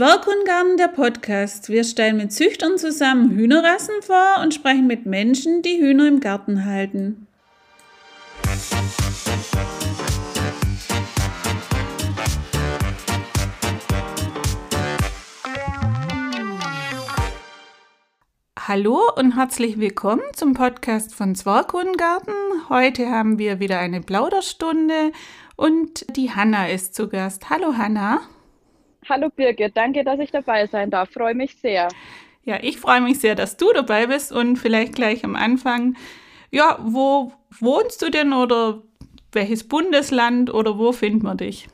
Zwerghundgarten, der Podcast. Wir stellen mit Züchtern zusammen Hühnerrassen vor und sprechen mit Menschen, die Hühner im Garten halten. Hallo und herzlich willkommen zum Podcast von Zwerghundgarten. Heute haben wir wieder eine Plauderstunde und die Hanna ist zu Gast. Hallo Hanna. Hallo Birgit, danke, dass ich dabei sein darf. Freue mich sehr. Ja, ich freue mich sehr, dass du dabei bist und vielleicht gleich am Anfang, ja, wo wohnst du denn oder welches Bundesland oder wo finden wir dich?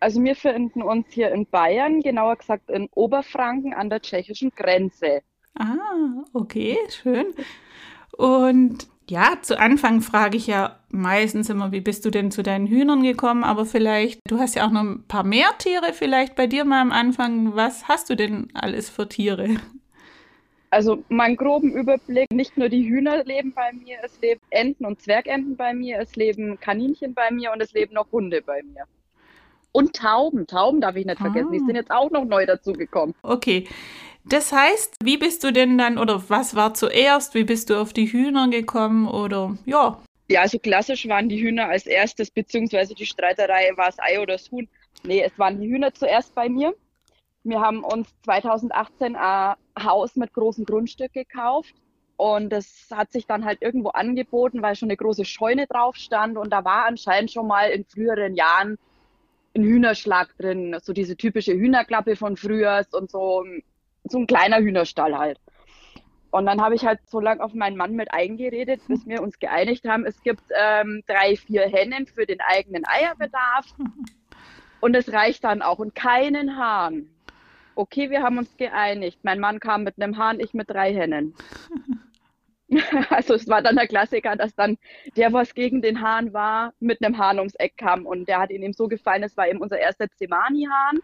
Also wir finden uns hier in Bayern, genauer gesagt in Oberfranken an der tschechischen Grenze. Ah, okay, schön. Und ja, zu Anfang frage ich ja meistens immer, wie bist du denn zu deinen Hühnern gekommen? Aber vielleicht, du hast ja auch noch ein paar mehr Tiere, vielleicht bei dir mal am Anfang. Was hast du denn alles für Tiere? Also meinen groben Überblick, nicht nur die Hühner leben bei mir, es leben Enten und Zwergenten bei mir, es leben Kaninchen bei mir und es leben noch Hunde bei mir. Und Tauben, Tauben darf ich nicht vergessen, ah. die sind jetzt auch noch neu dazugekommen. Okay, das heißt, wie bist du denn dann oder was war zuerst? Wie bist du auf die Hühner gekommen oder ja? Ja, also klassisch waren die Hühner als erstes, beziehungsweise die Streiterei war es Ei oder das Huhn. Nee, es waren die Hühner zuerst bei mir. Wir haben uns 2018 ein Haus mit großem Grundstück gekauft und das hat sich dann halt irgendwo angeboten, weil schon eine große Scheune drauf stand und da war anscheinend schon mal in früheren Jahren ein Hühnerschlag drin, so diese typische Hühnerklappe von früher und so so ein kleiner Hühnerstall halt. Und dann habe ich halt so lange auf meinen Mann mit eingeredet, bis wir uns geeinigt haben, es gibt ähm, drei, vier Hennen für den eigenen Eierbedarf. Und es reicht dann auch. Und keinen Hahn. Okay, wir haben uns geeinigt. Mein Mann kam mit einem Hahn, ich mit drei Hennen. also es war dann der Klassiker, dass dann der, was gegen den Hahn war, mit einem Hahn ums Eck kam. Und der hat ihm so gefallen, es war eben unser erster Zemani-Hahn.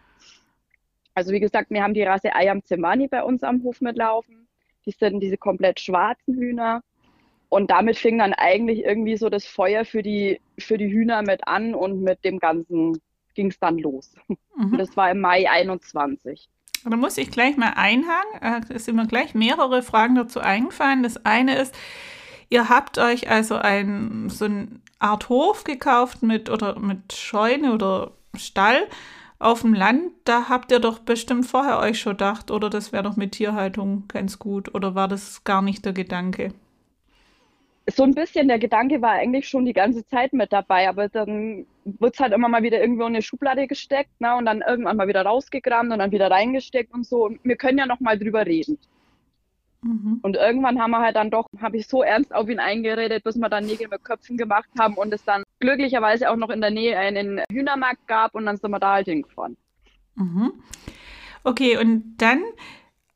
Also wie gesagt, wir haben die Rasse Ayam Zemani bei uns am Hof mitlaufen. Die sind diese komplett schwarzen Hühner. Und damit fing dann eigentlich irgendwie so das Feuer für die, für die Hühner mit an und mit dem Ganzen ging es dann los. Mhm. Das war im Mai 21. Da muss ich gleich mal einhaken. Es sind mir gleich mehrere Fragen dazu eingefallen. Das eine ist, ihr habt euch also ein, so eine Art Hof gekauft mit, oder mit Scheune oder Stall auf dem Land, da habt ihr doch bestimmt vorher euch schon gedacht, oder das wäre doch mit Tierhaltung ganz gut, oder war das gar nicht der Gedanke? So ein bisschen der Gedanke war eigentlich schon die ganze Zeit mit dabei, aber dann wird es halt immer mal wieder irgendwo in eine Schublade gesteckt ne, und dann irgendwann mal wieder rausgekramt und dann wieder reingesteckt und so. Und wir können ja noch mal drüber reden. Mhm. Und irgendwann haben wir halt dann doch, habe ich so ernst auf ihn eingeredet, bis wir dann Nägel mit Köpfen gemacht haben und es dann glücklicherweise auch noch in der Nähe einen Hühnermarkt gab und dann sind wir da halt hingefahren. Mhm. Okay, und dann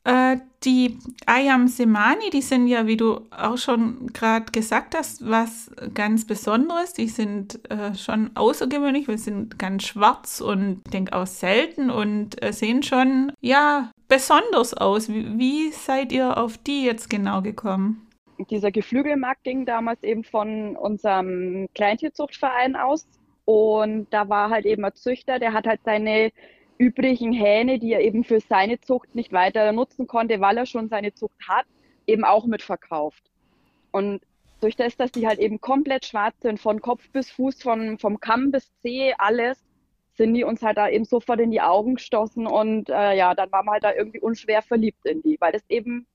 äh, die Ayam Semani, die sind ja, wie du auch schon gerade gesagt hast, was ganz Besonderes. Die sind äh, schon außergewöhnlich, wir sind ganz schwarz und ich denke auch selten und äh, sehen schon, ja, besonders aus. Wie, wie seid ihr auf die jetzt genau gekommen? Dieser Geflügelmarkt ging damals eben von unserem Kleintierzuchtverein aus. Und da war halt eben ein Züchter, der hat halt seine übrigen Hähne, die er eben für seine Zucht nicht weiter nutzen konnte, weil er schon seine Zucht hat, eben auch mitverkauft. Und durch das, dass die halt eben komplett schwarz sind, von Kopf bis Fuß, von, vom Kamm bis Zeh, alles, sind die uns halt da eben sofort in die Augen gestoßen und äh, ja, dann waren wir halt da irgendwie unschwer verliebt in die, weil das eben,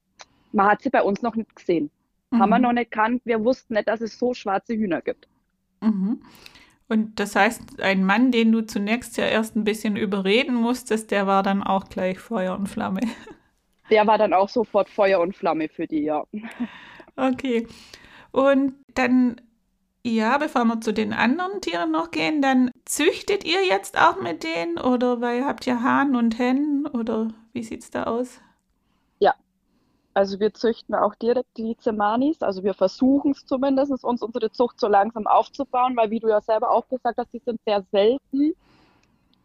man hat sie bei uns noch nicht gesehen. Mhm. Haben wir noch nicht kannt, wir wussten nicht, dass es so schwarze Hühner gibt. Mhm. Und das heißt, ein Mann, den du zunächst ja erst ein bisschen überreden musstest, der war dann auch gleich Feuer und Flamme. Der war dann auch sofort Feuer und Flamme für die, ja. Okay. Und dann, ja, bevor wir zu den anderen Tieren noch gehen, dann züchtet ihr jetzt auch mit denen oder weil habt ihr Hahn und Hennen oder wie sieht es da aus? Also wir züchten auch direkt die Zemanis. Also wir versuchen es zumindest, uns unsere Zucht so langsam aufzubauen, weil wie du ja selber auch gesagt hast, die sind sehr selten,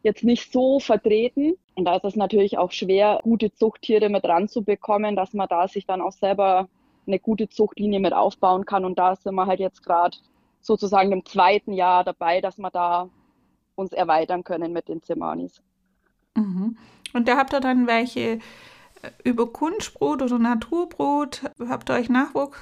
jetzt nicht so vertreten. Und da ist es natürlich auch schwer, gute Zuchttiere mit ranzubekommen, dass man da sich dann auch selber eine gute Zuchtlinie mit aufbauen kann. Und da sind wir halt jetzt gerade sozusagen im zweiten Jahr dabei, dass wir da uns erweitern können mit den Zimmernis. Mhm. Und da habt ihr dann welche über Kunstbrot oder Naturbrot? Habt ihr euch Nachwuchs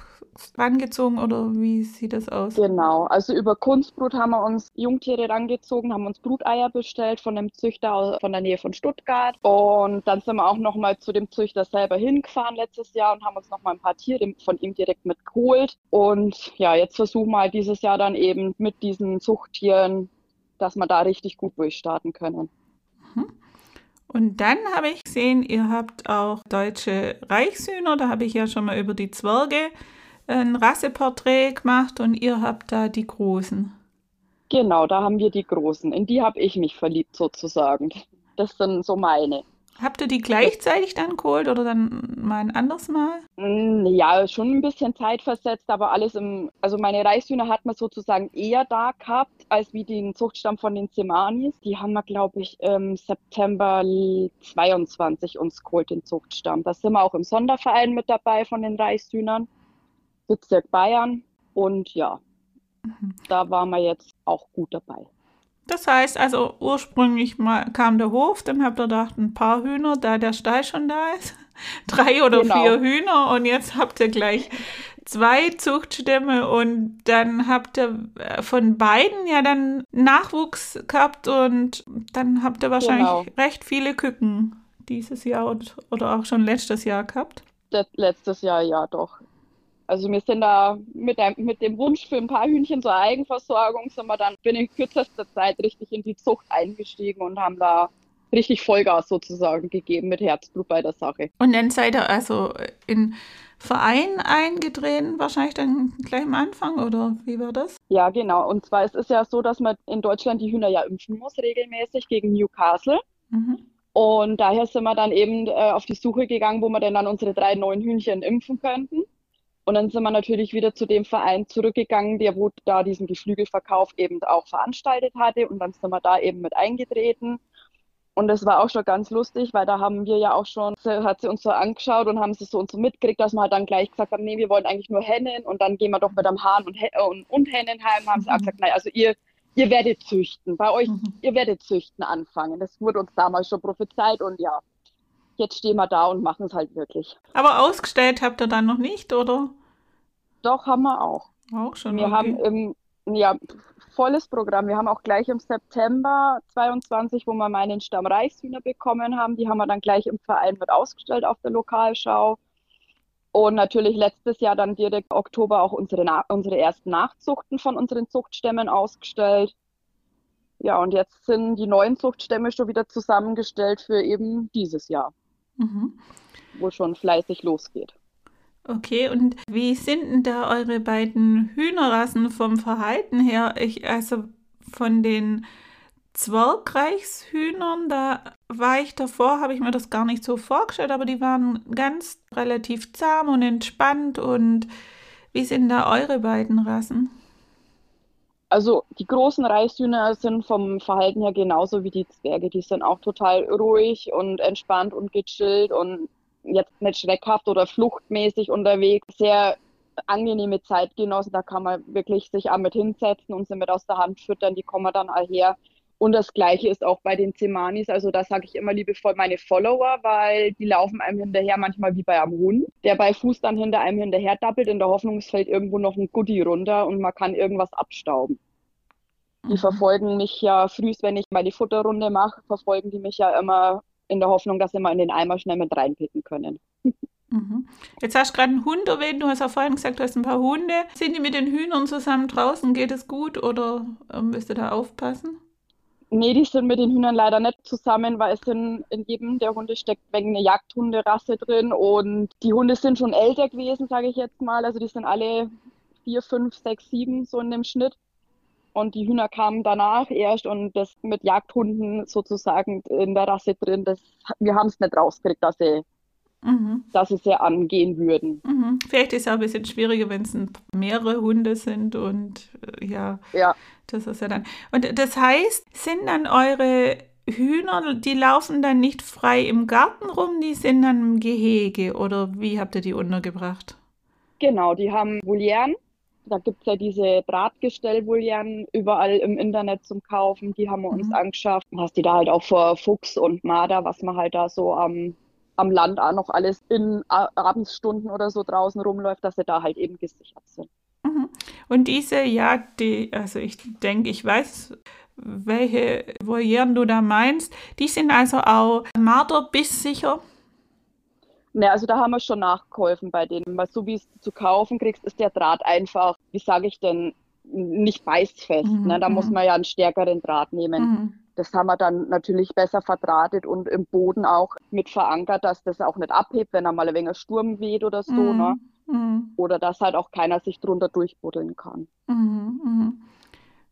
rangezogen oder wie sieht das aus? Genau, also über Kunstbrut haben wir uns Jungtiere rangezogen, haben uns Bruteier bestellt von einem Züchter von der Nähe von Stuttgart und dann sind wir auch nochmal zu dem Züchter selber hingefahren letztes Jahr und haben uns nochmal ein paar Tiere von ihm direkt mitgeholt und ja, jetzt versuchen wir halt dieses Jahr dann eben mit diesen Zuchttieren, dass wir da richtig gut durchstarten können. Und dann habe ich gesehen, ihr habt auch deutsche Reichshühner, da habe ich ja schon mal über die Zwerge ein Rasseporträt gemacht und ihr habt da die großen. Genau, da haben wir die großen. In die habe ich mich verliebt sozusagen. Das sind so meine. Habt ihr die gleichzeitig dann geholt oder dann mal ein anderes Mal? Mm, ja, schon ein bisschen Zeit versetzt, aber alles im, also meine Reichshühner hat man sozusagen eher da gehabt, als wie den Zuchtstamm von den Semanis. Die haben wir, glaube ich, im September 22 uns geholt, den Zuchtstamm. Da sind wir auch im Sonderverein mit dabei von den Reichshühnern. Bezirk Bayern. Und ja, mhm. da waren wir jetzt auch gut dabei. Das heißt also, ursprünglich mal kam der Hof, dann habt ihr gedacht, ein paar Hühner, da der Stall schon da ist. Drei oder genau. vier Hühner und jetzt habt ihr gleich zwei Zuchtstämme und dann habt ihr äh, von beiden ja dann Nachwuchs gehabt und dann habt ihr wahrscheinlich genau. recht viele Küken dieses Jahr oder auch schon letztes Jahr gehabt. Letztes Jahr ja doch. Also wir sind da mit dem, mit dem Wunsch für ein paar Hühnchen zur Eigenversorgung, sind wir dann binnen kürzester Zeit richtig in die Zucht eingestiegen und haben da richtig Vollgas sozusagen gegeben mit Herzblut bei der Sache. Und dann seid ihr also in Verein eingetreten, wahrscheinlich dann gleich am Anfang oder wie war das? Ja, genau. Und zwar es ist ja so, dass man in Deutschland die Hühner ja impfen muss, regelmäßig gegen Newcastle. Mhm. Und daher sind wir dann eben äh, auf die Suche gegangen, wo wir denn dann unsere drei neuen Hühnchen impfen könnten. Und dann sind wir natürlich wieder zu dem Verein zurückgegangen, der wo da diesen Geflügelverkauf eben auch veranstaltet hatte. Und dann sind wir da eben mit eingetreten. Und das war auch schon ganz lustig, weil da haben wir ja auch schon, hat sie uns so angeschaut und haben sie so und so mitgekriegt, dass wir halt dann gleich gesagt haben, nee, wir wollen eigentlich nur Hennen und dann gehen wir doch mit einem Hahn und, und, und Hennen heim. Haben sie auch gesagt, nein, also ihr, ihr werdet züchten. Bei euch, mhm. ihr werdet züchten anfangen. Das wurde uns damals schon prophezeit und ja, jetzt stehen wir da und machen es halt wirklich. Aber ausgestellt habt ihr dann noch nicht, oder? Doch, haben wir auch. Auch schon. Wir okay. haben im, ja, volles Programm. Wir haben auch gleich im September 22, wo wir meinen Stamm Reichshühner bekommen haben, die haben wir dann gleich im Verein mit ausgestellt auf der Lokalschau. Und natürlich letztes Jahr dann direkt Oktober auch unsere, unsere ersten Nachzuchten von unseren Zuchtstämmen ausgestellt. Ja, und jetzt sind die neuen Zuchtstämme schon wieder zusammengestellt für eben dieses Jahr, mhm. wo schon fleißig losgeht. Okay, und wie sind denn da eure beiden Hühnerrassen vom Verhalten her? Ich, also von den Zwergreichshühnern, da war ich davor, habe ich mir das gar nicht so vorgestellt, aber die waren ganz relativ zahm und entspannt. Und wie sind da eure beiden Rassen? Also die großen Reichshühner sind vom Verhalten her genauso wie die Zwerge. Die sind auch total ruhig und entspannt und gechillt und jetzt nicht schreckhaft oder fluchtmäßig unterwegs. Sehr angenehme Zeitgenossen, da kann man wirklich sich auch mit hinsetzen und sie mit aus der Hand füttern, die kommen dann all her. Und das Gleiche ist auch bei den Zemanis. Also da sage ich immer liebevoll meine Follower, weil die laufen einem hinterher manchmal wie bei einem Hund, der bei Fuß dann hinter einem hinterher dappelt, in der Hoffnung, es fällt irgendwo noch ein Goodie runter und man kann irgendwas abstauben. Die mhm. verfolgen mich ja frühst, wenn ich meine Futterrunde mache, verfolgen die mich ja immer in der Hoffnung, dass sie mal in den Eimer schnell mit reinpicken können. Mhm. Jetzt hast du gerade einen Hund erwähnt, du hast auch vorhin gesagt, du hast ein paar Hunde. Sind die mit den Hühnern zusammen draußen? Geht es gut oder ähm, müsst ihr da aufpassen? Nee, die sind mit den Hühnern leider nicht zusammen, weil es sind in jedem der Hunde steckt wegen eine Jagdhunderasse drin und die Hunde sind schon älter gewesen, sage ich jetzt mal. Also die sind alle vier, fünf, sechs, sieben so in dem Schnitt. Und die Hühner kamen danach erst und das mit Jagdhunden sozusagen in der Rasse drin, das, wir haben es nicht rausgekriegt, dass sie, mhm. dass sie sehr angehen würden. Mhm. Vielleicht ist es auch ein bisschen schwieriger, wenn es mehrere Hunde sind und äh, ja, ja, das ist ja dann. Und das heißt, sind dann eure Hühner, die laufen dann nicht frei im Garten rum, die sind dann im Gehege oder wie habt ihr die untergebracht? Genau, die haben Volieren. Da gibt es ja diese Drahtgestell-Volieren überall im Internet zum Kaufen. Die haben wir uns Mhm. angeschafft. Dann hast die da halt auch vor Fuchs und Marder, was man halt da so am, am Land auch noch alles in Abendsstunden oder so draußen rumläuft, dass sie da halt eben gesichert sind. Mhm. Und diese, ja, die, also ich denke, ich weiß, welche Volieren du da meinst. Die sind also auch marderbisssicher. Ne, also da haben wir schon nachgeholfen bei denen, weil so wie es zu kaufen kriegst, ist der Draht einfach, wie sage ich denn, nicht beißfest. Mhm, Ne? Da muss mhm. man ja einen stärkeren Draht nehmen. Mhm. Das haben wir dann natürlich besser verdrahtet und im Boden auch mit verankert, dass das auch nicht abhebt, wenn da mal ein wenig Sturm weht oder so, ne? Mhm. Oder dass halt auch keiner sich drunter durchbuddeln kann. Mhm.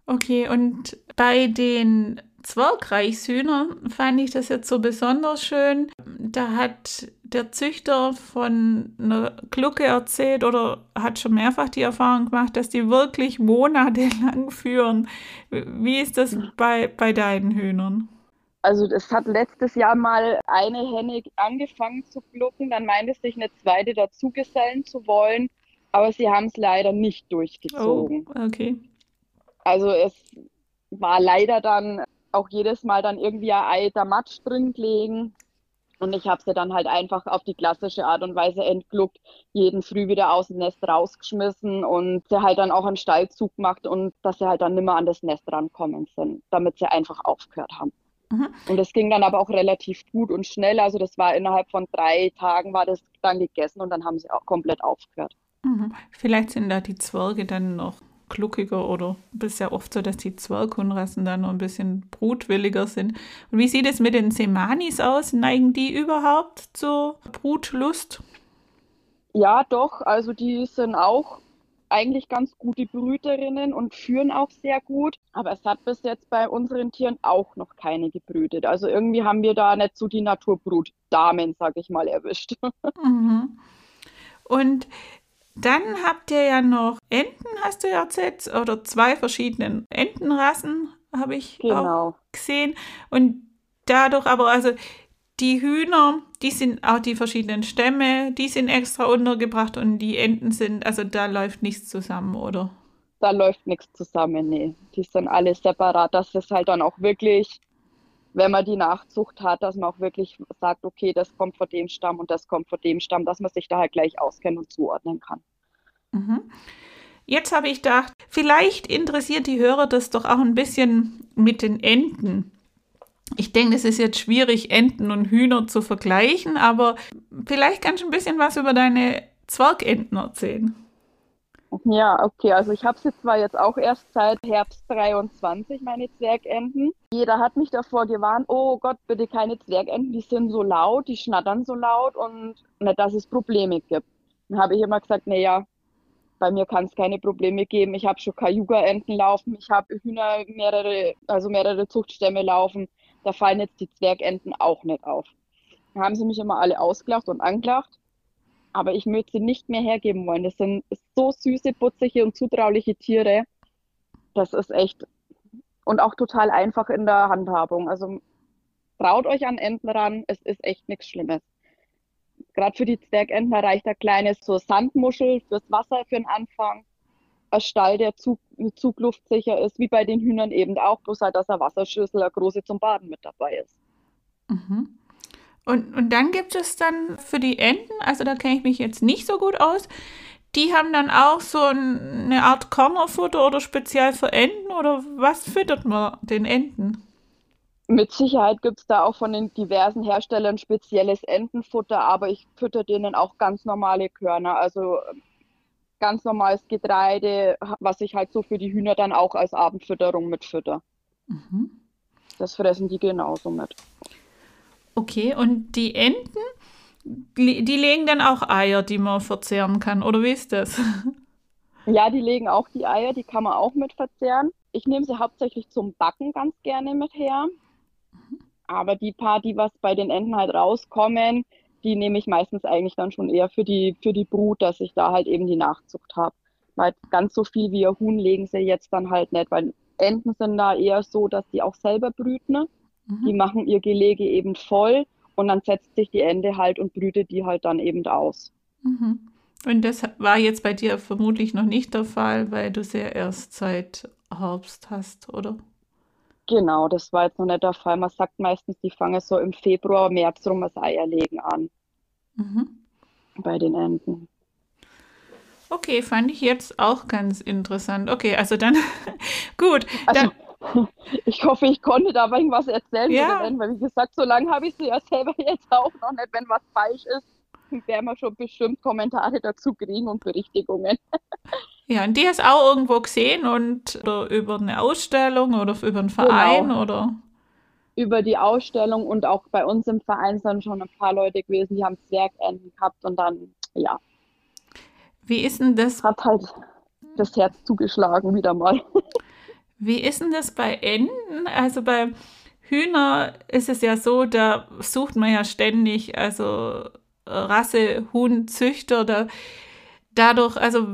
Okay, und bei den Zwergreichshühnern fand ich das jetzt so besonders schön. Da hat der Züchter von einer Glucke erzählt oder hat schon mehrfach die Erfahrung gemacht, dass die wirklich monatelang führen. Wie ist das bei, bei deinen Hühnern? Also es hat letztes Jahr mal eine Henne angefangen zu glucken, dann meinte sich eine zweite dazugesellen zu wollen, aber sie haben es leider nicht Oh, durchgezogen. okay. Also es war leider dann auch jedes Mal dann irgendwie ein Ei der Matsch drin gelegen. Und ich habe sie dann halt einfach auf die klassische Art und Weise entgluckt, jeden Früh wieder aus dem Nest rausgeschmissen und sie halt dann auch einen Stallzug gemacht und dass sie halt dann nimmer an das Nest rankommen sind, damit sie einfach aufgehört haben. Mhm. Und das ging dann aber auch relativ gut und schnell. Also das war innerhalb von drei Tagen war das dann gegessen und dann haben sie auch komplett aufgehört. Mhm. Vielleicht sind da die Zwerge dann noch gluckiger oder ist ja oft so, dass die Zwerghundrassen dann noch ein bisschen brutwilliger sind. Und wie sieht es mit den Semanis aus? Neigen die überhaupt zur Brutlust? Ja, doch. Also die sind auch eigentlich ganz gute Brüterinnen und führen auch sehr gut. Aber es hat bis jetzt bei unseren Tieren auch noch keine gebrütet. Also irgendwie haben wir da nicht so die Naturbrutdamen, sag ich mal, erwischt. Mhm. Und dann habt ihr ja noch Enten, hast du ja erzählt, oder zwei verschiedene Entenrassen habe ich auch Genau. gesehen. Und dadurch aber, also die Hühner, die sind auch die verschiedenen Stämme, die sind extra untergebracht und die Enten sind, also da läuft nichts zusammen, oder? Da läuft nichts zusammen, nee. Die sind alle separat. Das ist halt dann auch wirklich, wenn man die Nachzucht hat, dass man auch wirklich sagt, okay, das kommt von dem Stamm und das kommt von dem Stamm, dass man sich da halt gleich auskennt und zuordnen kann. Mhm. Jetzt habe ich gedacht, vielleicht interessiert die Hörer das doch auch ein bisschen mit den Enten. Ich denke, es ist jetzt schwierig, Enten und Hühner zu vergleichen, aber vielleicht kannst du ein bisschen was über deine Zwergenten erzählen. Ja, okay, also ich habe sie zwar jetzt auch erst seit Herbst 23, meine Zwergenten. Jeder hat mich davor gewarnt, oh Gott, bitte keine Zwergenten, die sind so laut, die schnattern so laut und nicht, dass es Probleme gibt. Dann habe ich immer gesagt, naja, bei mir kann es keine Probleme geben. Ich habe schon Cayuga-Enten laufen, ich habe Hühner mehrere, also mehrere Zuchtstämme laufen. Da fallen jetzt die Zwergenten auch nicht auf. Da haben sie mich immer alle ausgelacht und angelacht. Aber ich möchte sie nicht mehr hergeben wollen. Das sind so süße, putzige und zutrauliche Tiere. Das ist echt und auch total einfach in der Handhabung. Also traut euch an Enten ran, es ist echt nichts Schlimmes. Gerade für die Zwergenten reicht ein kleines so Sandmuschel fürs Wasser für den Anfang. Ein Stall, der Zug, zugluftsicher ist, wie bei den Hühnern eben auch, bloß halt, dass eine Wasserschüssel, eine große zum Baden mit dabei ist. Mhm. Und, und dann gibt es dann für die Enten, also da kenne ich mich jetzt nicht so gut aus, die haben dann auch so ein, eine Art Körnerfutter oder speziell für Enten oder was füttert man den Enten? Mit Sicherheit gibt es da auch von den diversen Herstellern spezielles Entenfutter, aber ich fütter denen auch ganz normale Körner, also ganz normales Getreide, was ich halt so für die Hühner dann auch als Abendfütterung mitfütter. Mhm. Das fressen die genauso mit. Okay, und die Enten, die legen dann auch Eier, die man verzehren kann, oder wie ist das? Ja, die legen auch die Eier, die kann man auch mit verzehren. Ich nehme sie hauptsächlich zum Backen ganz gerne mit her. Aber die paar, die was bei den Enten halt rauskommen, die nehme ich meistens eigentlich dann schon eher für die, für die Brut, dass ich da halt eben die Nachzucht habe. Weil ganz so viel wie ein Huhn legen sie jetzt dann halt nicht, weil Enten sind da eher so, dass die auch selber brüten. Ne? Die Mhm. machen ihr Gelege eben voll und dann setzt sich die Ente halt und brütet die halt dann eben aus. Mhm. Und das war jetzt bei dir vermutlich noch nicht der Fall, weil du sie ja erst seit Herbst hast, oder? Genau, das war jetzt noch nicht der Fall. Man sagt meistens, die fangen so im Februar, März rum das Eierlegen an. Mhm. Bei den Enten. Okay, fand ich jetzt auch ganz interessant. Okay, also dann, gut. Also, dann, ich hoffe, ich konnte da irgendwas erzählen ja. Enten, weil wie gesagt, so lange habe ich sie ja selber jetzt auch noch nicht. Wenn was falsch ist, werden wir schon bestimmt Kommentare dazu kriegen und Berichtigungen. Ja, und die hast du auch irgendwo gesehen und oder über eine Ausstellung oder über einen Verein genau. oder? Über die Ausstellung und auch bei uns im Verein sind schon ein paar Leute gewesen, die haben Zwergenten gehabt und dann, ja. Wie ist denn das? Hat halt das Herz zugeschlagen wieder mal. Wie ist denn das bei Enten? Also bei Hühner ist es ja so, da sucht man ja ständig, also Rasse, Huhn, Züchter, da dadurch, also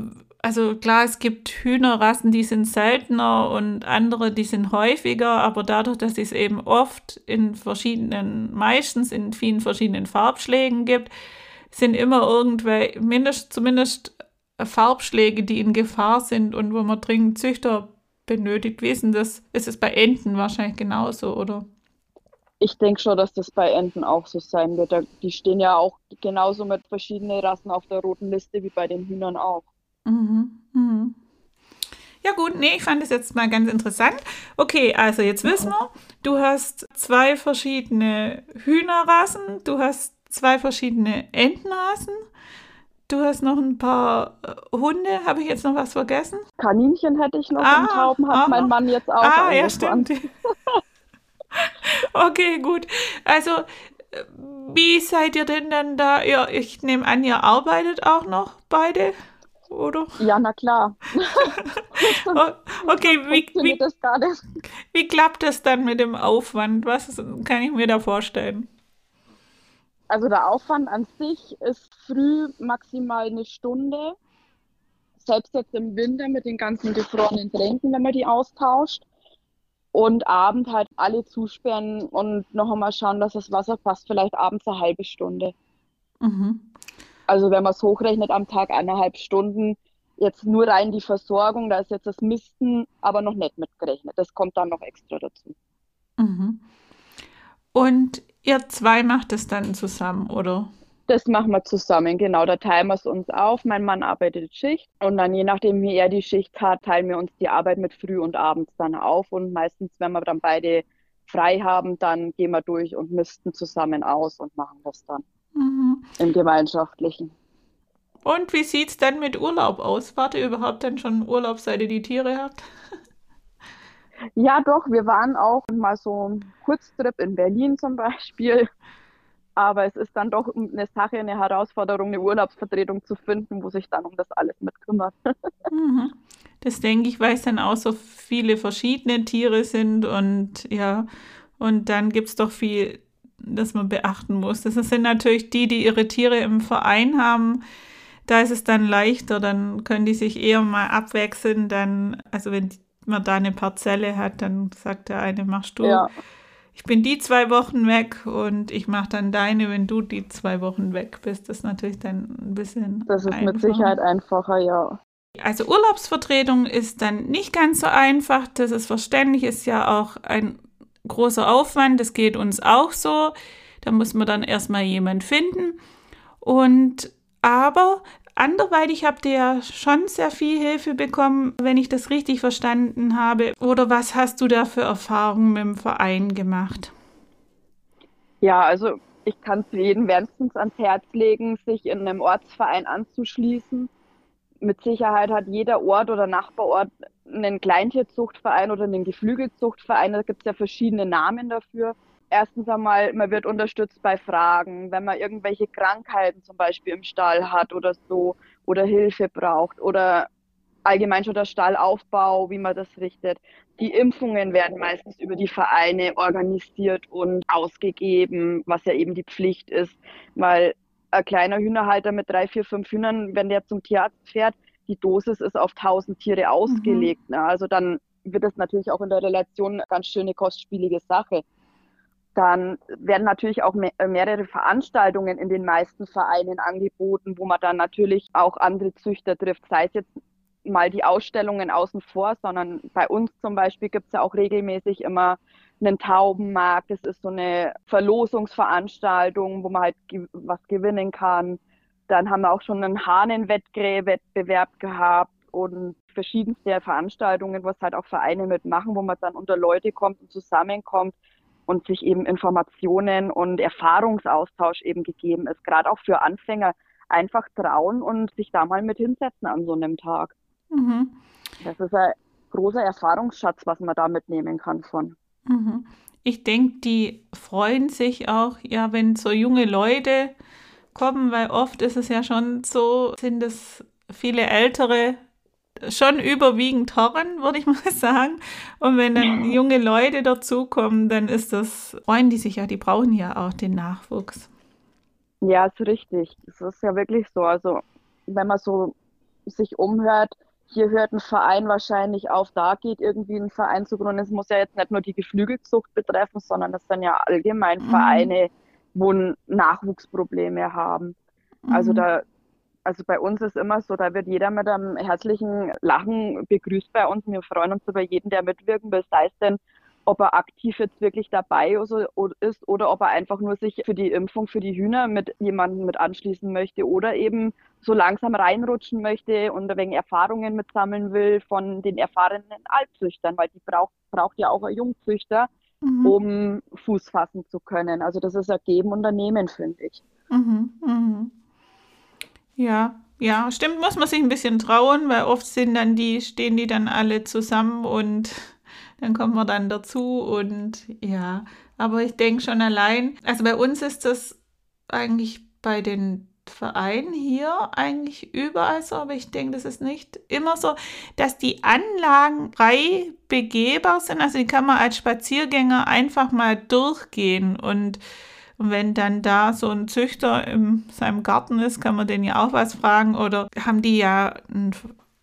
also klar, es gibt Hühnerrassen, die sind seltener und andere, die sind häufiger, aber dadurch, dass es eben oft in verschiedenen, meistens in vielen verschiedenen Farbschlägen gibt, sind immer irgendwelche, mindest, zumindest Farbschläge, die in Gefahr sind und wo man dringend Züchter benötigt. Wie ist das? Ist es bei Enten wahrscheinlich genauso, oder? Ich denke schon, dass das bei Enten auch so sein wird. Die stehen ja auch genauso mit verschiedenen Rassen auf der roten Liste wie bei den Hühnern auch. Mhm. Mhm. Ja gut, nee, ich fand es jetzt mal ganz interessant. Okay, also jetzt wissen wir, du hast zwei verschiedene Hühnerrassen, du hast zwei verschiedene Entenrassen, du hast noch ein paar äh, Hunde. Habe ich jetzt noch was vergessen? Kaninchen hätte ich noch ah, und Tauben hat mein Mann jetzt auch. Ah, ja, stimmt. okay, gut. Also, äh, wie seid ihr denn dann da? Ja, ich nehme an, ihr arbeitet auch noch beide oder? Ja, na klar. okay, wie, wie, wie klappt das dann mit dem Aufwand? Was kann ich mir da vorstellen? Also der Aufwand an sich ist früh maximal eine Stunde. Selbst jetzt im Winter mit den ganzen gefrorenen Tränken, wenn man die austauscht. Und abend halt alle zusperren und noch einmal schauen, dass das Wasser passt. Vielleicht abends eine halbe Stunde. Mhm. Also wenn man es hochrechnet am Tag eineinhalb Stunden, jetzt nur rein die Versorgung, da ist jetzt das Misten aber noch nicht mitgerechnet. Das kommt dann noch extra dazu. Mhm. Und ihr zwei macht es dann zusammen, oder? Das machen wir zusammen, genau. Da teilen wir es uns auf. Mein Mann arbeitet Schicht und dann je nachdem, wie er die Schicht hat, teilen wir uns die Arbeit mit früh und abends dann auf. Und meistens, wenn wir dann beide frei haben, dann gehen wir durch und misten zusammen aus und machen das dann. Mhm. Im Gemeinschaftlichen. Und wie sieht es dann mit Urlaub aus? Wart ihr überhaupt dann schon Urlaub, seit ihr die Tiere habt? Ja, doch. Wir waren auch mal so ein Kurztrip in Berlin zum Beispiel. Aber es ist dann doch eine Sache, eine Herausforderung, eine Urlaubsvertretung zu finden, wo sich dann um das alles mit kümmert. Mhm. Das denke ich, weil es dann auch so viele verschiedene Tiere sind und ja, und dann gibt es doch viel das man beachten muss. Das sind natürlich die, die ihre Tiere im Verein haben. Da ist es dann leichter, dann können die sich eher mal abwechseln. Dann, also wenn man da eine Parzelle hat, dann sagt der eine, machst du. Ja. Ich bin die zwei Wochen weg und ich mache dann deine, wenn du die zwei Wochen weg bist. Das ist natürlich dann ein bisschen. Das ist einfacher. mit Sicherheit einfacher, ja. Also Urlaubsvertretung ist dann nicht ganz so einfach. Das ist verständlich, ist ja auch ein großer Aufwand, das geht uns auch so. Da muss man dann erstmal jemand finden. Und aber anderweitig habt ihr ja schon sehr viel Hilfe bekommen, wenn ich das richtig verstanden habe. Oder was hast du da für Erfahrungen mit dem Verein gemacht? Ja, also ich kann es jedem wärmstens ans Herz legen, sich in einem Ortsverein anzuschließen. Mit Sicherheit hat jeder Ort oder Nachbarort einen Kleintierzuchtverein oder einen Geflügelzuchtverein, da gibt es ja verschiedene Namen dafür. Erstens einmal, man wird unterstützt bei Fragen, wenn man irgendwelche Krankheiten zum Beispiel im Stall hat oder so oder Hilfe braucht oder allgemein schon der Stallaufbau, wie man das richtet. Die Impfungen werden meistens über die Vereine organisiert und ausgegeben, was ja eben die Pflicht ist, weil ein kleiner Hühnerhalter mit drei, vier, fünf Hühnern, wenn der zum Tierarzt fährt, die Dosis ist auf 1000 Tiere ausgelegt. Mhm. Ne? Also dann wird das natürlich auch in der Relation eine ganz schöne kostspielige Sache. Dann werden natürlich auch äh, mehrere Veranstaltungen in den meisten Vereinen angeboten, wo man dann natürlich auch andere Züchter trifft, sei es jetzt mal die Ausstellungen außen vor, sondern bei uns zum Beispiel gibt es ja auch regelmäßig immer einen Taubenmarkt. Das ist so eine Verlosungsveranstaltung, wo man halt was gewinnen kann. Dann haben wir auch schon einen Hahnenwettbewerb gehabt und verschiedenste Veranstaltungen, was halt auch Vereine mitmachen, wo man dann unter Leute kommt und zusammenkommt und sich eben Informationen und Erfahrungsaustausch eben gegeben ist. Gerade auch für Anfänger einfach trauen und sich da mal mit hinsetzen an so einem Tag. Mhm. Das ist ein großer Erfahrungsschatz, was man da mitnehmen kann von. Mhm. Ich denke, die freuen sich auch, ja, wenn so junge Leute kommen, weil oft ist es ja schon so, sind es viele ältere, schon überwiegend Herren, würde ich mal sagen. Und wenn dann junge Leute dazukommen, dann ist das, freuen die sich ja, die brauchen ja auch den Nachwuchs. Ja, ist richtig. Das ist ja wirklich so. Also, wenn man so sich umhört, hier hört ein Verein wahrscheinlich auf, da geht irgendwie ein Verein zugrunde. Es muss ja jetzt nicht nur die Geflügelzucht betreffen, sondern es sind ja allgemein mhm. Vereine, wo Nachwuchsprobleme haben. Also mhm. Also da, also bei uns ist immer so, da wird jeder mit einem herzlichen Lachen begrüßt bei uns. Wir freuen uns über jeden, der mitwirken will, sei es denn ob er aktiv jetzt wirklich dabei ist oder ob er einfach nur sich für die Impfung für die Hühner mit jemandem mit anschließen möchte oder eben so langsam reinrutschen möchte und ein wenig Erfahrungen mitsammeln will von den erfahrenen Altzüchtern, weil die braucht, braucht ja auch ein Jungzüchter, mhm. um Fuß fassen zu können. Also das ist ein Geben und Nehmen, finde ich. Mhm, mhm. Ja, ja, stimmt, muss man sich ein bisschen trauen, weil oft sind dann die, stehen die dann alle zusammen und dann kommt man dann dazu und ja, aber ich denke schon allein, also bei uns ist das eigentlich bei den Vereinen hier eigentlich überall so, aber ich denke, das ist nicht immer so, dass die Anlagen frei begehbar sind. Also die kann man als Spaziergänger einfach mal durchgehen und und wenn dann da so ein Züchter in seinem Garten ist, kann man den ja auch was fragen. Oder haben die ja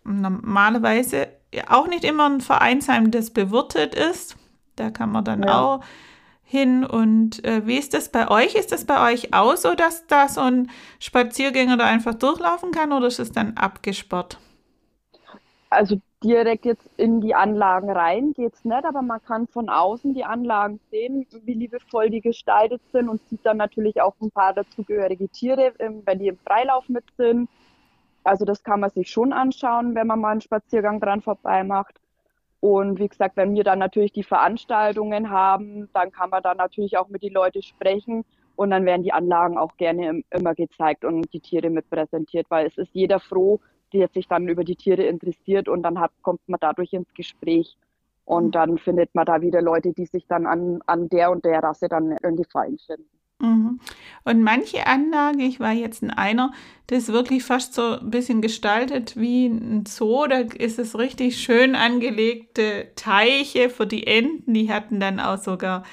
normalerweise auch nicht immer ein Vereinsheim, das bewirtet ist. Da kann man dann ja. auch hin. Und äh, wie ist das bei euch? Ist das bei euch auch so, dass da so ein Spaziergänger da einfach durchlaufen kann oder ist es dann abgesperrt? Also direkt jetzt in die Anlagen rein geht es nicht, aber man kann von außen die Anlagen sehen, wie liebevoll die gestaltet sind und sieht dann natürlich auch ein paar dazugehörige Tiere, wenn die im Freilauf mit sind. Also das kann man sich schon anschauen, wenn man mal einen Spaziergang dran vorbei macht. Und wie gesagt, wenn wir dann natürlich die Veranstaltungen haben, dann kann man dann natürlich auch mit den Leuten sprechen und dann werden die Anlagen auch gerne immer gezeigt und die Tiere mit präsentiert, weil es ist jeder froh, der sich dann über die Tiere interessiert und dann hat, kommt man dadurch ins Gespräch. Und dann findet man da wieder Leute, die sich dann an, an der und der Rasse dann irgendwie fein finden. Mhm. Und manche Anlage, ich war jetzt in einer, das ist wirklich fast so ein bisschen gestaltet wie ein Zoo. Da ist es richtig schön angelegte Teiche für die Enten. Die hatten dann auch sogar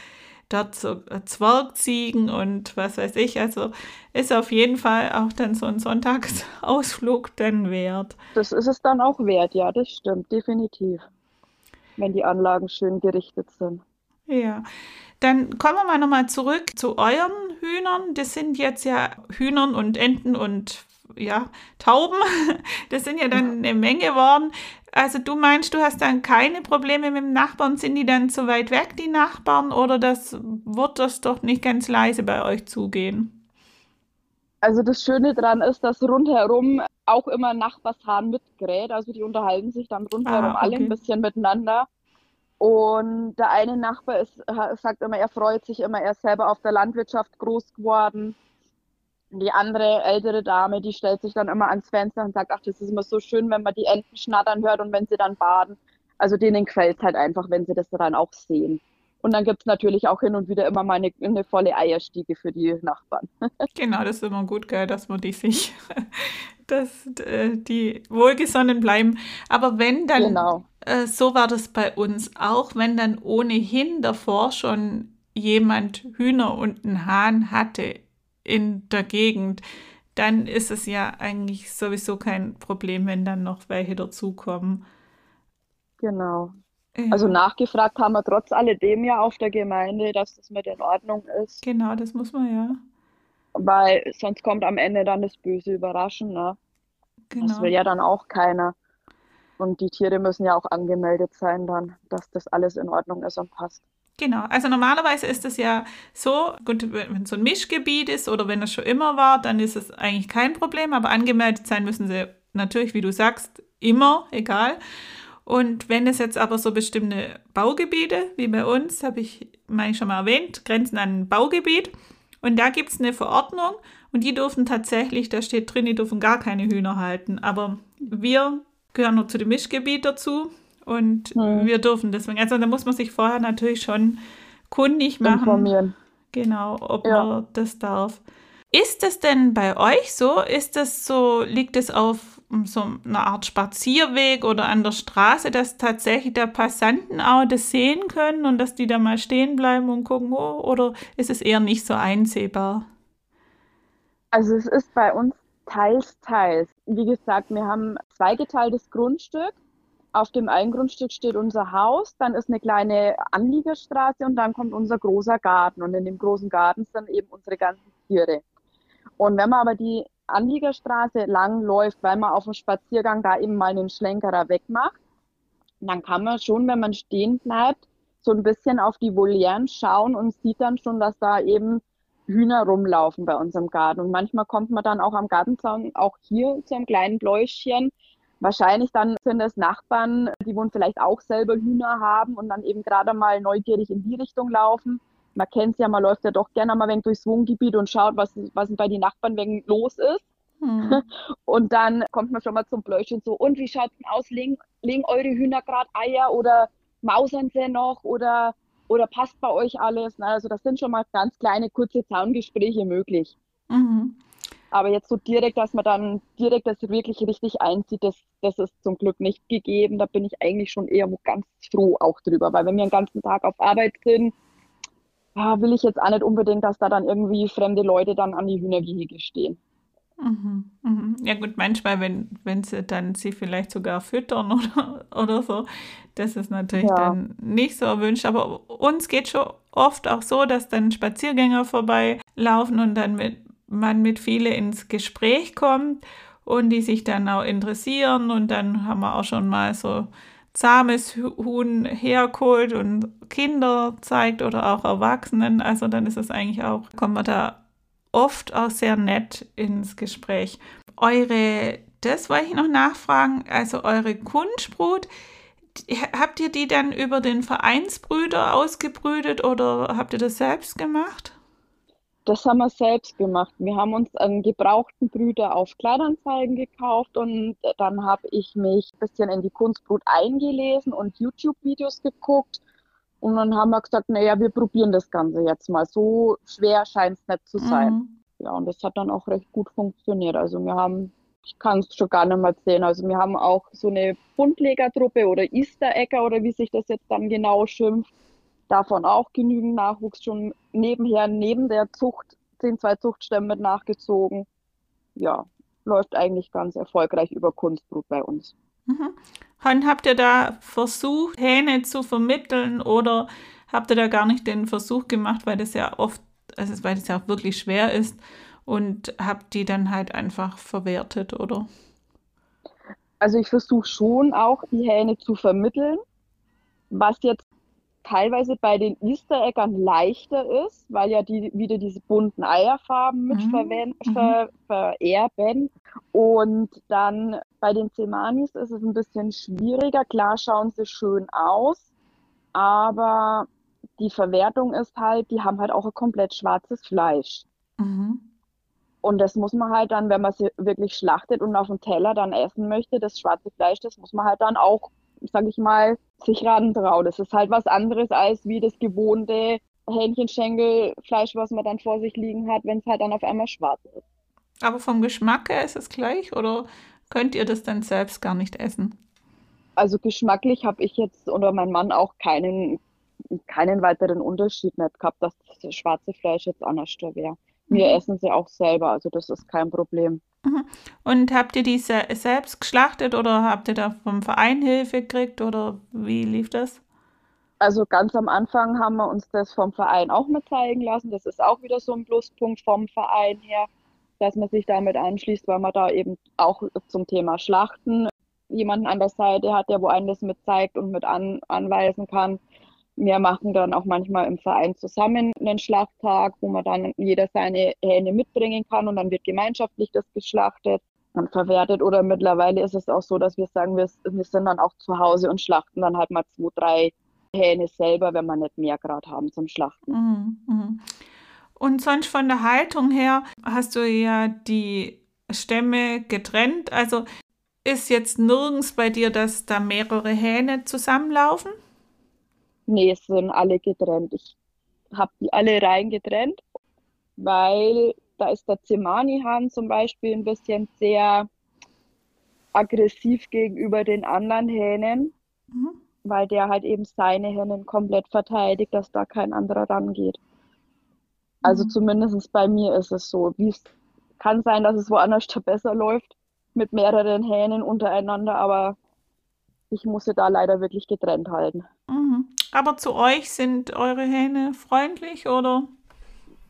dort so Zwergziegen und was weiß ich. Also ist auf jeden Fall auch dann so ein Sonntagsausflug dann wert. Das ist es dann auch wert, ja, das stimmt, definitiv. Wenn die Anlagen schön gerichtet sind. Ja, dann kommen wir mal nochmal zurück zu euren Hühnern. Das sind jetzt ja Hühnern und Enten und ja, Tauben. Das sind ja dann eine Menge geworden. Also du meinst, du hast dann keine Probleme mit dem Nachbarn? Sind die dann zu weit weg, die Nachbarn? Oder das wird das doch nicht ganz leise bei euch zugehen? Also das Schöne daran ist, dass rundherum auch immer Nachbarshahn mitgerät. Also die unterhalten sich dann rundherum ah, okay. alle ein bisschen miteinander. Und der eine Nachbar ist, sagt immer, er freut sich immer, er ist selber auf der Landwirtschaft groß geworden. Die andere ältere Dame, die stellt sich dann immer ans Fenster und sagt, ach, das ist immer so schön, wenn man die Enten schnattern hört und wenn sie dann baden. Also denen gefällt es halt einfach, wenn sie das dann auch sehen. Und dann gibt es natürlich auch hin und wieder immer mal eine, eine volle Eierstiege für die Nachbarn. genau, das ist immer gut, gell, dass man die sich, dass äh, die wohlgesonnen bleiben. Aber wenn dann, genau. äh, so war das bei uns auch, wenn dann ohnehin davor schon jemand Hühner und einen Hahn hatte in der Gegend, dann ist es ja eigentlich sowieso kein Problem, wenn dann noch welche dazukommen. Genau. Also nachgefragt haben wir trotz alledem ja auf der Gemeinde, dass das mit in Ordnung ist. Genau, das muss man ja. Weil sonst kommt am Ende dann das böse Überraschen. Ne? Genau. Das will ja dann auch keiner. Und die Tiere müssen ja auch angemeldet sein dann, dass das alles in Ordnung ist und passt. Genau, also normalerweise ist es ja so, gut, wenn es so ein Mischgebiet ist oder wenn es schon immer war, dann ist es eigentlich kein Problem, aber angemeldet sein müssen sie natürlich, wie du sagst, immer, egal. Und wenn es jetzt aber so bestimmte Baugebiete, wie bei uns, habe ich, meine schon mal erwähnt, grenzen an ein Baugebiet. Und da gibt es eine Verordnung und die dürfen tatsächlich, da steht drin, die dürfen gar keine Hühner halten. Aber wir gehören nur zu dem Mischgebiet dazu und hm. wir dürfen deswegen. Also da muss man sich vorher natürlich schon kundig machen. Informieren. Genau, ob ja. man das darf. Ist es denn bei euch so? Ist es so, liegt es auf so einer Art Spazierweg oder an der Straße, dass tatsächlich der Passanten auch das sehen können und dass die da mal stehen bleiben und gucken, oh, oder ist es eher nicht so einsehbar? Also es ist bei uns teils, teils. Wie gesagt, wir haben zweigeteiltes Grundstück. Auf dem einen Grundstück steht unser Haus, dann ist eine kleine Anliegerstraße und dann kommt unser großer Garten. Und in dem großen Garten sind eben unsere ganzen Tiere. Und wenn man aber die Anliegerstraße lang läuft, weil man auf dem Spaziergang da eben mal einen Schlenkerer wegmacht, dann kann man schon, wenn man stehen bleibt, so ein bisschen auf die Volieren schauen und sieht dann schon, dass da eben Hühner rumlaufen bei uns im Garten. Und manchmal kommt man dann auch am Gartenzaun auch hier zu einem kleinen Bläuschen. Wahrscheinlich dann sind es Nachbarn, die wohl vielleicht auch selber Hühner haben und dann eben gerade mal neugierig in die Richtung laufen man kennt es ja, man läuft ja doch gerne mal ein durchs Wohngebiet und schaut, was, was bei den Nachbarn wegen los ist. Hm. Und dann kommt man schon mal zum Bläuschen so, und wie schaut es aus? Legen, legen eure Hühner gerade Eier oder mausern sie noch oder, oder passt bei euch alles? Na, also das sind schon mal ganz kleine, kurze Zaungespräche möglich. Mhm. Aber jetzt so direkt, dass man dann direkt das wirklich richtig einzieht, das, das ist zum Glück nicht gegeben. Da bin ich eigentlich schon eher ganz froh auch drüber, weil wenn wir den ganzen Tag auf Arbeit sind, ja, will ich jetzt auch nicht unbedingt, dass da dann irgendwie fremde Leute dann an die Hühnergehege stehen. Mhm, mhm. Ja gut, manchmal, wenn, wenn sie dann sie vielleicht sogar füttern oder, oder so, das ist natürlich ja. dann nicht so erwünscht. Aber uns geht schon oft auch so, dass dann Spaziergänger vorbeilaufen und dann mit, man mit vielen ins Gespräch kommt und die sich dann auch interessieren und dann haben wir auch schon mal so zahmes Huhn herholt und Kinder zeigt oder auch Erwachsenen. Also dann ist es eigentlich auch, kommt man da oft auch sehr nett ins Gespräch. Eure, das wollte ich noch nachfragen, also eure Kunstbrut, habt ihr die dann über den Vereinsbrüder ausgebrütet oder habt ihr das selbst gemacht? Das haben wir selbst gemacht. Wir haben uns einen gebrauchten Brüder auf Kleinanzeigen gekauft und dann habe ich mich ein bisschen in die Kunstbrut eingelesen und YouTube-Videos geguckt. Und dann haben wir gesagt, naja, wir probieren das Ganze jetzt mal. So schwer scheint es nicht zu sein. Mhm. Ja, und das hat dann auch recht gut funktioniert. Also wir haben, ich kann es schon gar nicht mehr sehen, also wir haben auch so eine Buntlegertruppe oder Easter Egger oder wie sich das jetzt dann genau schimpft davon auch genügend Nachwuchs schon nebenher, neben der Zucht, sind zwei Zuchtstämme mit nachgezogen. Ja, läuft eigentlich ganz erfolgreich über Kunstbrut bei uns. Mhm. Und habt ihr da versucht, Hähne zu vermitteln oder habt ihr da gar nicht den Versuch gemacht, weil das ja oft, also weil es ja auch wirklich schwer ist und habt die dann halt einfach verwertet, oder? Also ich versuche schon auch die Hähne zu vermitteln. Was jetzt teilweise bei den Easter Eggern leichter ist, weil ja die wieder diese bunten Eierfarben mit mhm. mhm. ver vererben. Und dann bei den Zemanis ist es ein bisschen schwieriger. Klar schauen sie schön aus, aber die Verwertung ist halt, die haben halt auch ein komplett schwarzes Fleisch. Mhm. Und das muss man halt dann, wenn man sie wirklich schlachtet und auf dem Teller dann essen möchte, das schwarze Fleisch, das muss man halt dann auch sage ich mal, sich rantraut. Das ist halt was anderes als wie das gewohnte Hähnchenschenkelfleisch, was man dann vor sich liegen hat, wenn es halt dann auf einmal schwarz ist. Aber vom Geschmack her ist es gleich oder könnt ihr das dann selbst gar nicht essen? Also geschmacklich habe ich jetzt oder mein Mann auch keinen, keinen weiteren Unterschied nicht gehabt, dass das schwarze Fleisch jetzt anders wäre. Wir essen sie auch selber, also das ist kein Problem. Mhm. Und habt ihr die se selbst geschlachtet oder habt ihr da vom Verein Hilfe gekriegt oder wie lief das? Also ganz am Anfang haben wir uns das vom Verein auch mit zeigen lassen. Das ist auch wieder so ein Pluspunkt vom Verein her, dass man sich damit anschließt, weil man da eben auch zum Thema Schlachten jemanden an der Seite hat, der wo einen das mit zeigt und mit an, anweisen kann. Wir machen dann auch manchmal im Verein zusammen einen Schlachttag, wo man dann jeder seine Hähne mitbringen kann und dann wird gemeinschaftlich das geschlachtet und verwertet. Oder mittlerweile ist es auch so, dass wir sagen, wir, wir sind dann auch zu Hause und schlachten dann halt mal zwei, drei Hähne selber, wenn wir nicht mehr gerade haben zum Schlachten. Mhm, mhm. Und sonst von der Haltung her hast du ja die Stämme getrennt. Also ist jetzt nirgends bei dir, dass da mehrere Hähne zusammenlaufen? Nee, es sind alle getrennt. Ich habe die alle rein getrennt, weil da ist der Zimani-Hahn zum Beispiel ein bisschen sehr aggressiv gegenüber den anderen Hähnen, mhm. weil der halt eben seine Hähnen komplett verteidigt, dass da kein anderer rangeht. Also mhm. zumindest bei mir ist es so. Wie es kann sein, dass es woanders besser läuft mit mehreren Hähnen untereinander, aber ich musste da leider wirklich getrennt halten. Mhm. Aber zu euch sind eure Hähne freundlich oder?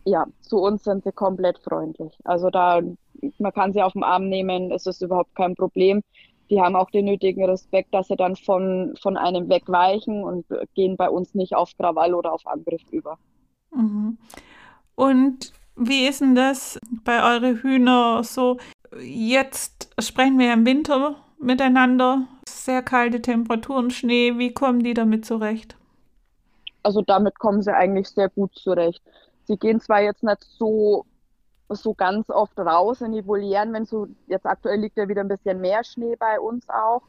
Ja, zu uns sind sie komplett freundlich. Also da, man kann sie auf den Arm nehmen, es ist überhaupt kein Problem. Die haben auch den nötigen Respekt, dass sie dann von, von einem wegweichen und gehen bei uns nicht auf Krawall oder auf Angriff über. Mhm. Und wie ist denn das bei euren Hühner so? Jetzt sprechen wir im Winter miteinander, sehr kalte Temperaturen, Schnee. Wie kommen die damit zurecht? Also damit kommen sie eigentlich sehr gut zurecht. Sie gehen zwar jetzt nicht so, so ganz oft raus in die Volieren, wenn so, jetzt aktuell liegt ja wieder ein bisschen mehr Schnee bei uns auch.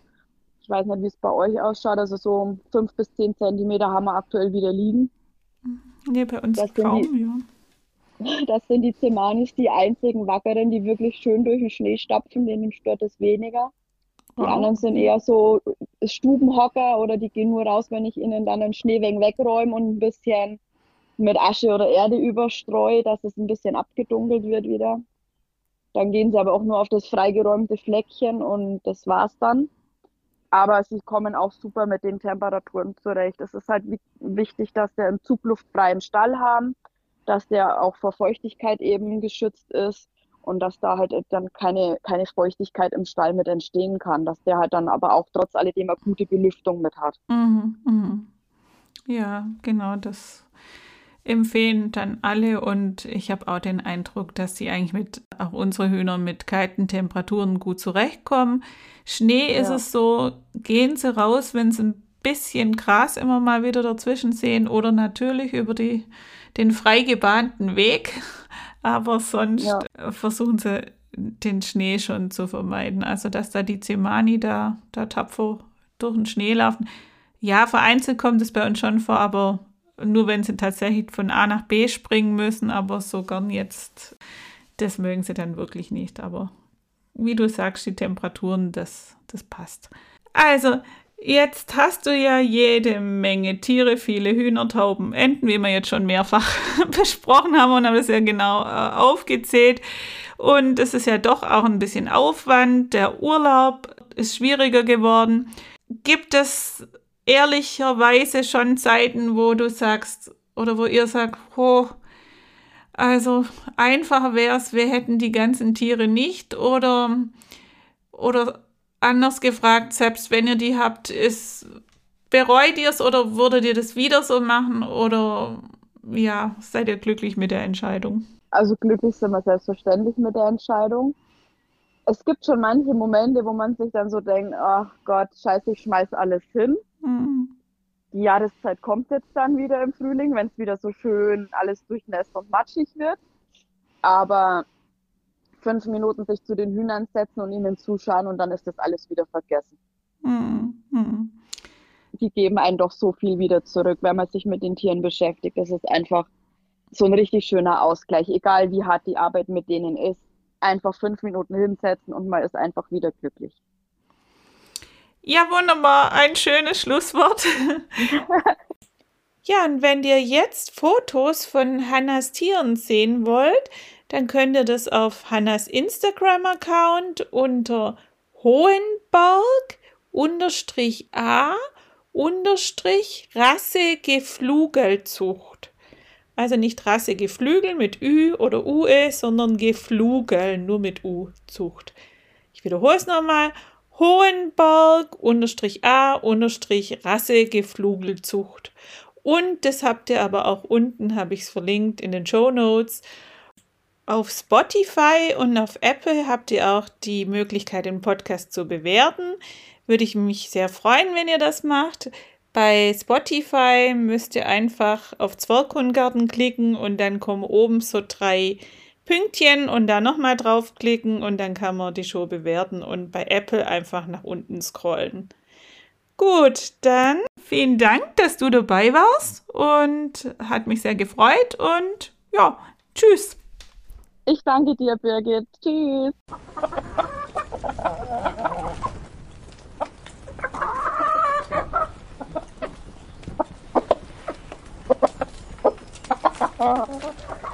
Ich weiß nicht, wie es bei euch ausschaut. Also so fünf bis zehn Zentimeter haben wir aktuell wieder liegen. Nee, bei uns das kaum, die, ja. Das sind die Zemanis die einzigen Wackeren, die wirklich schön durch den Schnee stapfen, denen stört es weniger. Die oh. anderen sind eher so Stubenhocker oder die gehen nur raus, wenn ich ihnen dann einen Schneeweg wegräume und ein bisschen mit Asche oder Erde überstreue, dass es ein bisschen abgedunkelt wird wieder. Dann gehen sie aber auch nur auf das freigeräumte Fleckchen und das war's dann. Aber sie kommen auch super mit den Temperaturen zurecht. Es ist halt wichtig, dass sie einen zugluftfreien Stall haben dass der auch vor Feuchtigkeit eben geschützt ist und dass da halt dann keine, keine Feuchtigkeit im Stall mit entstehen kann, dass der halt dann aber auch trotz alledem eine gute Belüftung mit hat. Mhm, mhm. Ja, genau, das empfehlen dann alle und ich habe auch den Eindruck, dass sie eigentlich mit, auch unsere Hühner mit kalten Temperaturen gut zurechtkommen. Schnee ja. ist es so, gehen sie raus, wenn sie ein bisschen Gras immer mal wieder dazwischen sehen oder natürlich über die den frei gebahnten Weg, aber sonst ja. versuchen sie den Schnee schon zu vermeiden. Also, dass da die Zemani da, da tapfer durch den Schnee laufen. Ja, vereinzelt kommt es bei uns schon vor, aber nur wenn sie tatsächlich von A nach B springen müssen, aber so gern jetzt, das mögen sie dann wirklich nicht. Aber wie du sagst, die Temperaturen, das, das passt. Also, Jetzt hast du ja jede Menge Tiere, viele Hühner, Tauben, Enten, wie wir jetzt schon mehrfach besprochen haben und haben das ja genau äh, aufgezählt. Und es ist ja doch auch ein bisschen Aufwand. Der Urlaub ist schwieriger geworden. Gibt es ehrlicherweise schon Zeiten, wo du sagst oder wo ihr sagt, oh, also einfacher wäre es, wir hätten die ganzen Tiere nicht oder, oder anders gefragt, selbst wenn ihr die habt, ist, bereut ihr es oder würdet ihr das wieder so machen oder ja, seid ihr glücklich mit der Entscheidung? Also glücklich sind wir selbstverständlich mit der Entscheidung. Es gibt schon manche Momente, wo man sich dann so denkt, ach Gott, scheiße, ich schmeiß alles hin. Mhm. Die Jahreszeit kommt jetzt dann wieder im Frühling, wenn es wieder so schön alles durchnässt und matschig wird. Aber fünf Minuten sich zu den Hühnern setzen und ihnen zuschauen und dann ist das alles wieder vergessen. Mhm. Die geben einen doch so viel wieder zurück, wenn man sich mit den Tieren beschäftigt. Das ist einfach so ein richtig schöner Ausgleich, egal wie hart die Arbeit mit denen ist. Einfach fünf Minuten hinsetzen und man ist einfach wieder glücklich. Ja, wunderbar. Ein schönes Schlusswort. ja, und wenn ihr jetzt Fotos von Hannas Tieren sehen wollt, dann könnt ihr das auf Hannas Instagram-Account unter Hohenberg unterstrich A unterstrich Rasse Geflugelzucht. Also nicht Rasse Geflügel mit Ü oder UE, sondern Geflugel nur mit U Zucht. Ich wiederhole es nochmal. Hohenberg unterstrich A unterstrich Rasse Geflugelzucht. Und das habt ihr aber auch unten, habe ich es verlinkt in den Show Notes. Auf Spotify und auf Apple habt ihr auch die Möglichkeit, den Podcast zu bewerten. Würde ich mich sehr freuen, wenn ihr das macht. Bei Spotify müsst ihr einfach auf Zwerghundgarten klicken und dann kommen oben so drei Pünktchen und da nochmal draufklicken und dann kann man die Show bewerten und bei Apple einfach nach unten scrollen. Gut, dann vielen Dank, dass du dabei warst und hat mich sehr gefreut und ja, tschüss. Ich danke dir, Birgit. Tschüss.